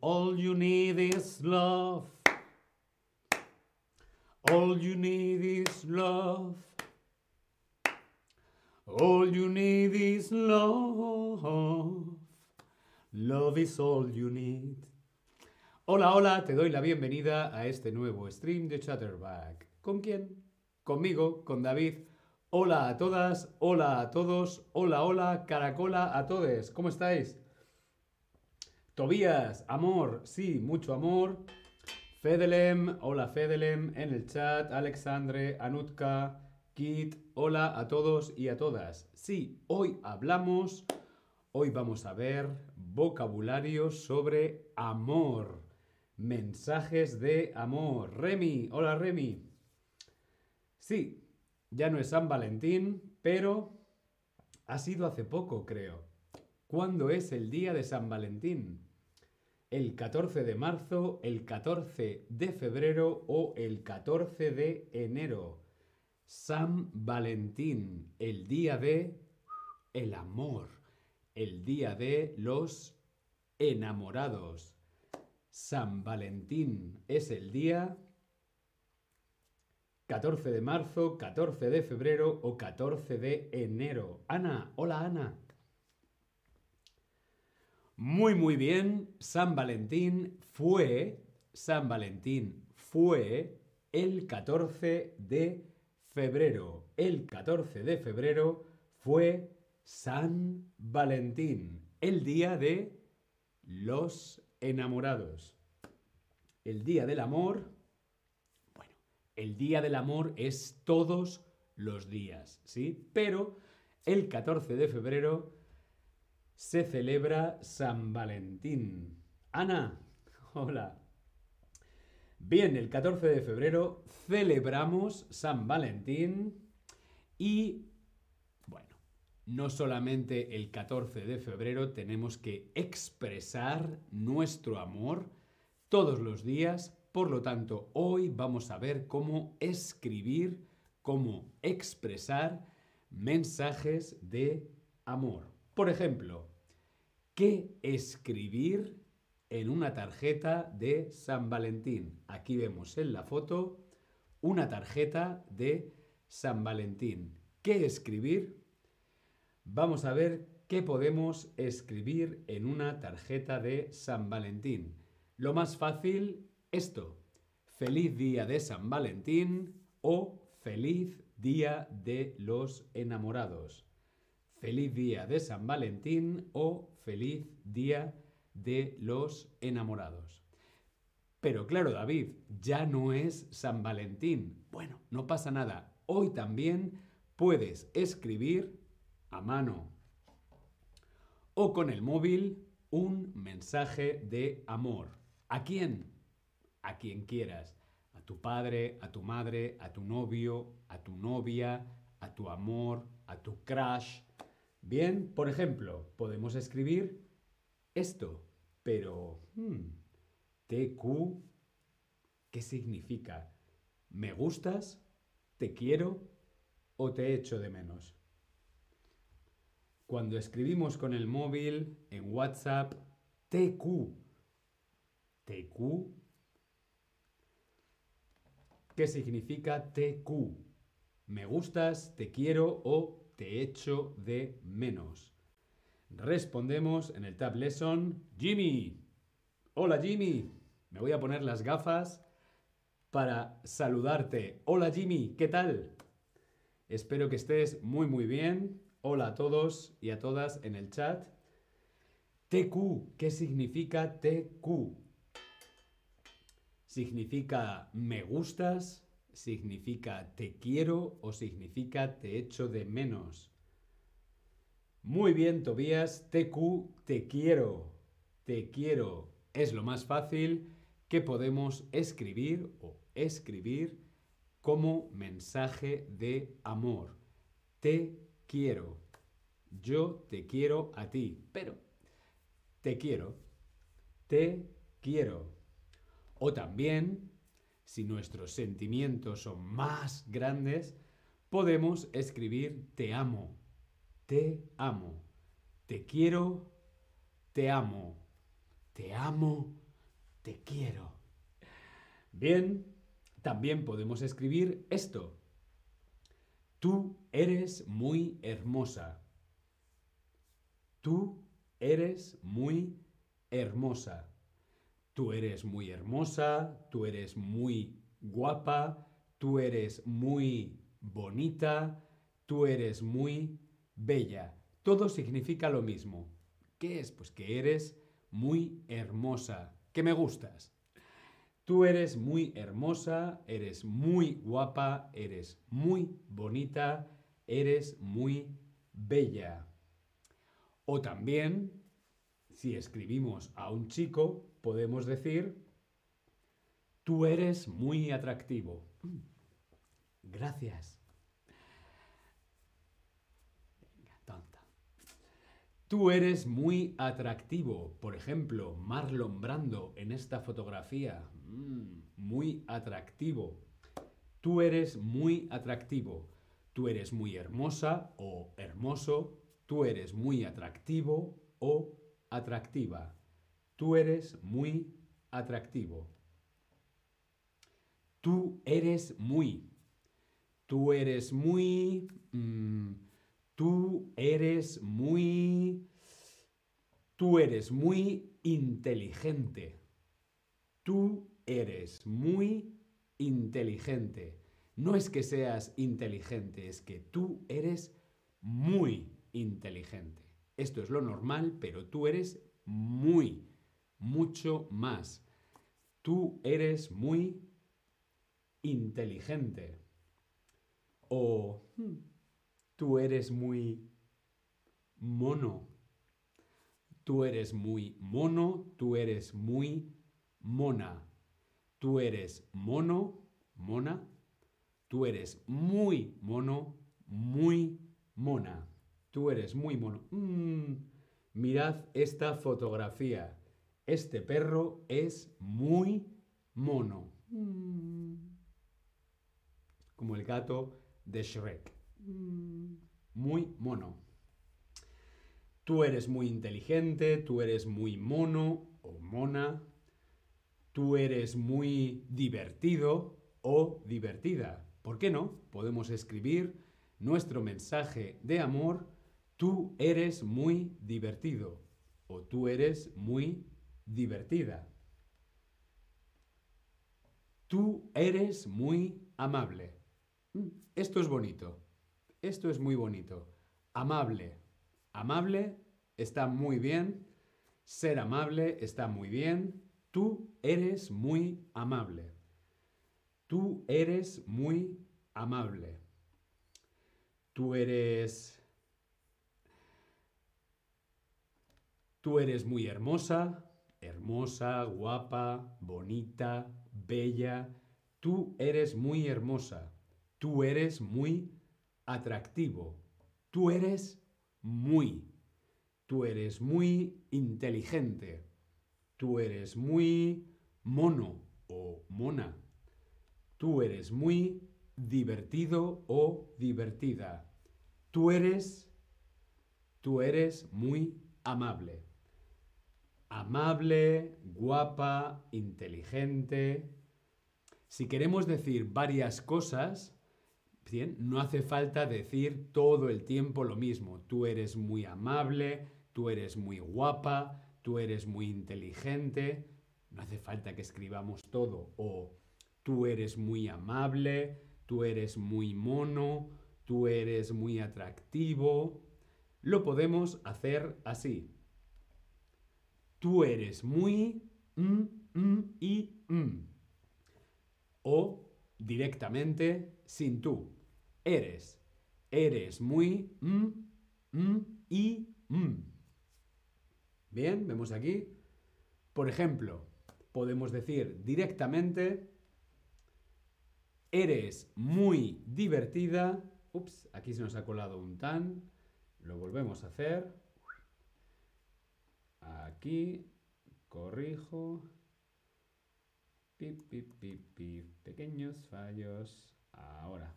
All you need is love. All you need is love. All you need is love. Love is all you need. Hola, hola, te doy la bienvenida a este nuevo stream de Chatterback. ¿Con quién? Conmigo, con David. Hola a todas, hola a todos, hola, hola, caracola a todos. ¿Cómo estáis? Tobías, amor, sí, mucho amor. Fedelem, hola Fedelem en el chat, Alexandre, Anutka, Kit, hola a todos y a todas. Sí, hoy hablamos, hoy vamos a ver vocabulario sobre amor, mensajes de amor. Remy, hola Remy. Sí, ya no es San Valentín, pero ha sido hace poco, creo. ¿Cuándo es el día de San Valentín? El 14 de marzo, el 14 de febrero o el 14 de enero. San Valentín, el día de el amor, el día de los enamorados. San Valentín es el día 14 de marzo, 14 de febrero o 14 de enero. Ana, hola Ana. Muy, muy bien. San Valentín fue, San Valentín fue el 14 de febrero. El 14 de febrero fue San Valentín, el día de los enamorados. El día del amor, bueno, el día del amor es todos los días, ¿sí? Pero el 14 de febrero se celebra San Valentín. Ana, hola. Bien, el 14 de febrero celebramos San Valentín y, bueno, no solamente el 14 de febrero tenemos que expresar nuestro amor todos los días, por lo tanto, hoy vamos a ver cómo escribir, cómo expresar mensajes de amor. Por ejemplo, ¿qué escribir en una tarjeta de San Valentín? Aquí vemos en la foto una tarjeta de San Valentín. ¿Qué escribir? Vamos a ver qué podemos escribir en una tarjeta de San Valentín. Lo más fácil, esto. Feliz día de San Valentín o feliz día de los enamorados feliz día de San Valentín o feliz día de los enamorados. Pero claro, David, ya no es San Valentín. Bueno, no pasa nada. Hoy también puedes escribir a mano o con el móvil un mensaje de amor. ¿A quién? A quien quieras. A tu padre, a tu madre, a tu novio, a tu novia, a tu amor, a tu crush, Bien, por ejemplo, podemos escribir esto, pero hmm, TQ, ¿qué significa? ¿Me gustas? ¿Te quiero? ¿O te echo de menos? Cuando escribimos con el móvil, en WhatsApp, TQ. TQ. ¿Qué significa TQ? ¿Me gustas? ¿Te quiero? ¿O te echo de menos. Respondemos en el Tab Lesson, Jimmy. Hola Jimmy. Me voy a poner las gafas para saludarte. Hola Jimmy, ¿qué tal? Espero que estés muy muy bien. Hola a todos y a todas en el chat. TQ, ¿qué significa TQ? Significa me gustas, significa te quiero o significa te echo de menos. Muy bien, Tobías, TQ, te quiero. Te quiero. Es lo más fácil. que podemos escribir o escribir como mensaje de amor. Te quiero. Yo te quiero a ti, pero te quiero. Te quiero. O también, si nuestros sentimientos son más grandes, podemos escribir te amo. Te amo. Te quiero. Te amo. Te amo. Te quiero. Bien, también podemos escribir esto. Tú eres muy hermosa. Tú eres muy hermosa. Tú eres muy hermosa, tú eres muy guapa, tú eres muy bonita, tú eres muy bella. Todo significa lo mismo. ¿Qué es? Pues que eres muy hermosa, que me gustas. Tú eres muy hermosa, eres muy guapa, eres muy bonita, eres muy bella. O también, si escribimos a un chico, podemos decir, tú eres muy atractivo. Gracias. Venga, tonta. Tú eres muy atractivo. Por ejemplo, Marlon Brando en esta fotografía. Mm, muy atractivo. Tú eres muy atractivo. Tú eres muy hermosa o hermoso. Tú eres muy atractivo o atractiva. Tú eres muy atractivo. Tú eres muy. Tú eres muy... Mm, tú eres muy... Tú eres muy inteligente. Tú eres muy inteligente. No es que seas inteligente, es que tú eres muy inteligente. Esto es lo normal, pero tú eres muy, mucho más. Tú eres muy inteligente. O hmm, tú eres muy mono. Tú eres muy mono, tú eres muy mona. Tú eres mono, mona. Tú eres muy mono, muy mona. Tú eres muy mono. Mm, mirad esta fotografía. Este perro es muy mono. Mm. Como el gato de Shrek. Mm. Muy mono. Tú eres muy inteligente, tú eres muy mono o mona. Tú eres muy divertido o divertida. ¿Por qué no? Podemos escribir nuestro mensaje de amor Tú eres muy divertido o tú eres muy divertida. Tú eres muy amable. Mm, esto es bonito. Esto es muy bonito. Amable. Amable está muy bien. Ser amable está muy bien. Tú eres muy amable. Tú eres muy amable. Tú eres Tú eres muy hermosa, hermosa, guapa, bonita, bella. Tú eres muy hermosa. Tú eres muy atractivo. Tú eres muy. Tú eres muy inteligente. Tú eres muy mono o mona. Tú eres muy divertido o divertida. Tú eres tú eres muy amable amable, guapa, inteligente. Si queremos decir varias cosas, bien, no hace falta decir todo el tiempo lo mismo. Tú eres muy amable, tú eres muy guapa, tú eres muy inteligente. No hace falta que escribamos todo. O tú eres muy amable, tú eres muy mono, tú eres muy atractivo. Lo podemos hacer así. Tú eres muy mm, mm y mm. O directamente sin tú. Eres. Eres muy mm, mm y mm. Bien, vemos aquí. Por ejemplo, podemos decir directamente, eres muy divertida. Ups, aquí se nos ha colado un tan. Lo volvemos a hacer. Aquí, corrijo. Pip, pip, pip, pip. Pequeños fallos. Ahora.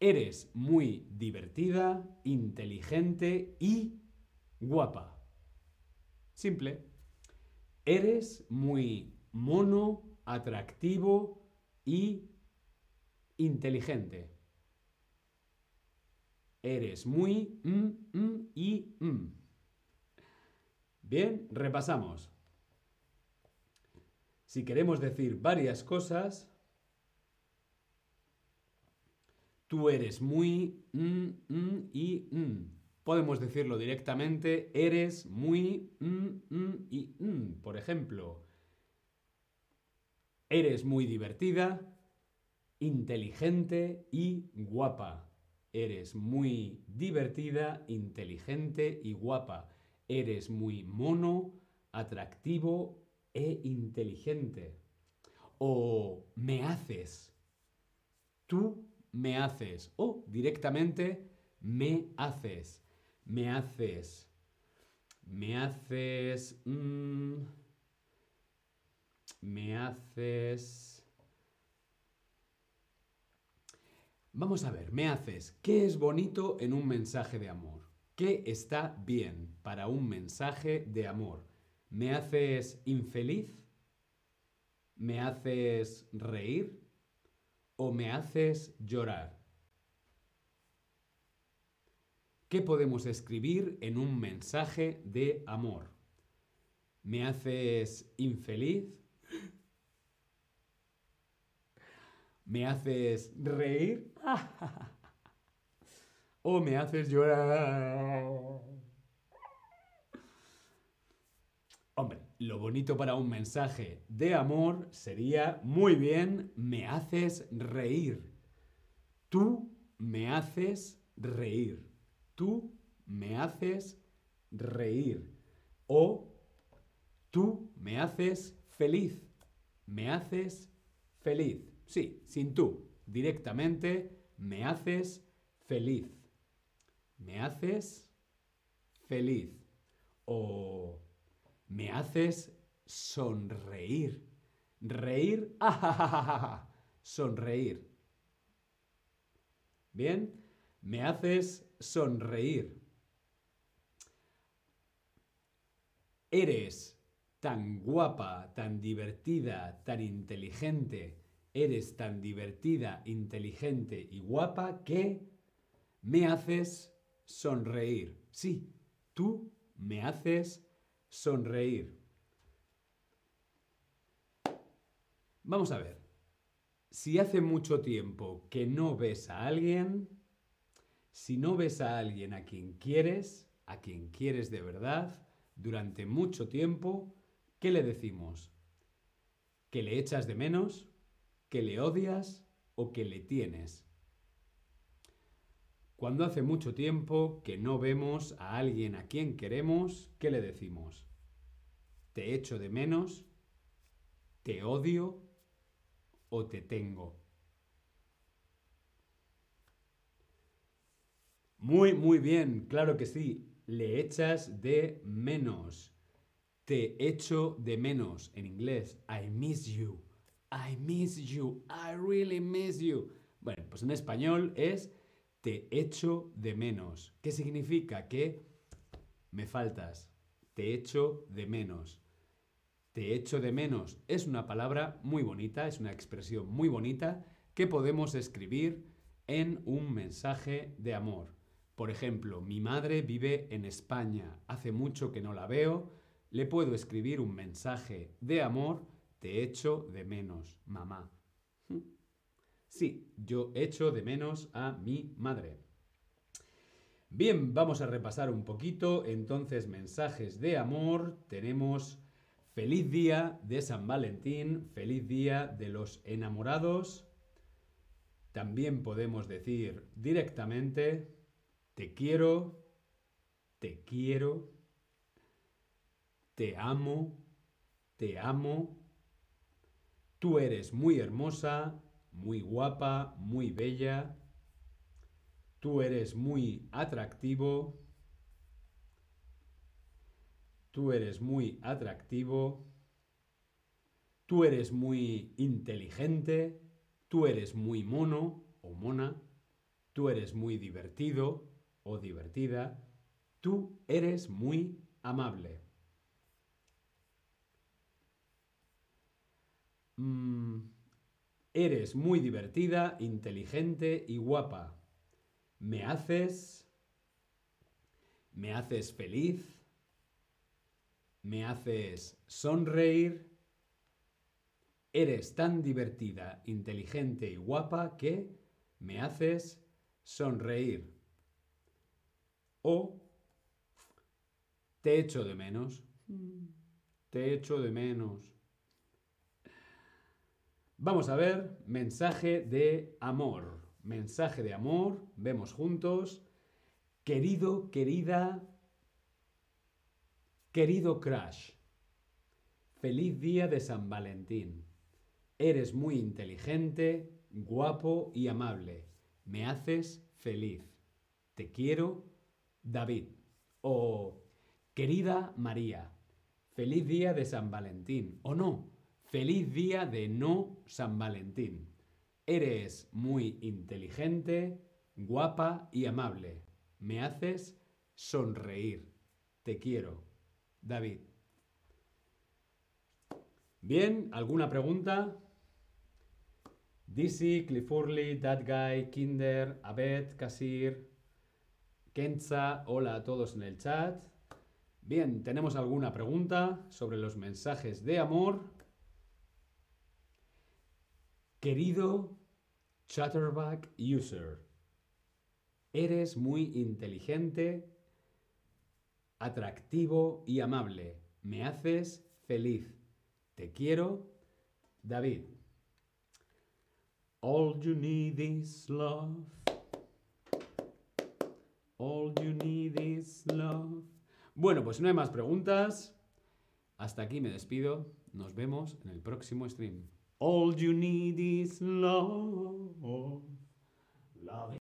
Eres muy divertida, inteligente y guapa. Simple. Eres muy mono, atractivo y inteligente. Eres muy mm, mm y mm. Bien, repasamos. Si queremos decir varias cosas, tú eres muy mm, mm y mm. Podemos decirlo directamente, eres muy y Por ejemplo, eres muy divertida, inteligente y guapa. Eres muy divertida, inteligente y guapa. Eres muy mono, atractivo e inteligente. O me haces. Tú me haces. O directamente me haces. Me haces. Me haces. Mm, me haces. Vamos a ver, me haces, ¿qué es bonito en un mensaje de amor? ¿Qué está bien para un mensaje de amor? ¿Me haces infeliz? ¿Me haces reír? ¿O me haces llorar? ¿Qué podemos escribir en un mensaje de amor? ¿Me haces infeliz? ¿Me haces reír? ¿O me haces llorar? Hombre, lo bonito para un mensaje de amor sería, muy bien, me haces reír. Tú me haces reír. Tú me haces reír. O tú me haces feliz. Me haces feliz. Sí, sin tú. Directamente me haces feliz. Me haces feliz. O me haces sonreír. Reír. ¡Ah, Sonreír. Bien. Me haces sonreír. Eres tan guapa, tan divertida, tan inteligente eres tan divertida, inteligente y guapa que me haces sonreír. Sí, tú me haces sonreír. Vamos a ver. Si hace mucho tiempo que no ves a alguien, si no ves a alguien a quien quieres, a quien quieres de verdad, durante mucho tiempo, ¿qué le decimos? ¿Que le echas de menos? Que le odias o que le tienes. Cuando hace mucho tiempo que no vemos a alguien a quien queremos, ¿qué le decimos? ¿Te echo de menos? ¿Te odio? ¿O te tengo? Muy, muy bien, claro que sí. Le echas de menos. Te echo de menos. En inglés, I miss you. I miss you, I really miss you. Bueno, pues en español es te echo de menos. ¿Qué significa? Que me faltas. Te echo de menos. Te echo de menos es una palabra muy bonita, es una expresión muy bonita que podemos escribir en un mensaje de amor. Por ejemplo, mi madre vive en España, hace mucho que no la veo, le puedo escribir un mensaje de amor te echo de menos, mamá. Sí, yo echo de menos a mi madre. Bien, vamos a repasar un poquito. Entonces, mensajes de amor. Tenemos feliz día de San Valentín, feliz día de los enamorados. También podemos decir directamente, te quiero, te quiero, te amo, te amo. Tú eres muy hermosa, muy guapa, muy bella. Tú eres muy atractivo. Tú eres muy atractivo. Tú eres muy inteligente. Tú eres muy mono o mona. Tú eres muy divertido o divertida. Tú eres muy amable. Mm, eres muy divertida, inteligente y guapa. Me haces... Me haces feliz. Me haces sonreír. Eres tan divertida, inteligente y guapa que me haces sonreír. O te echo de menos. Te echo de menos. Vamos a ver mensaje de amor. Mensaje de amor. Vemos juntos. Querido, querida. Querido Crash. Feliz día de San Valentín. Eres muy inteligente, guapo y amable. Me haces feliz. Te quiero, David. O querida María. Feliz día de San Valentín. O no, feliz día de no San Valentín. Eres muy inteligente, guapa y amable. Me haces sonreír. Te quiero, David. Bien, ¿alguna pregunta? Dizzy, Cliffurly, That Guy, Kinder, Abed, Kasir, Kenza, hola a todos en el chat. Bien, ¿tenemos alguna pregunta sobre los mensajes de amor? Querido Chatterback User, eres muy inteligente, atractivo y amable. Me haces feliz. Te quiero, David. All you need is love. All you need is love. Bueno, pues no hay más preguntas. Hasta aquí me despido. Nos vemos en el próximo stream. All you need is love. Love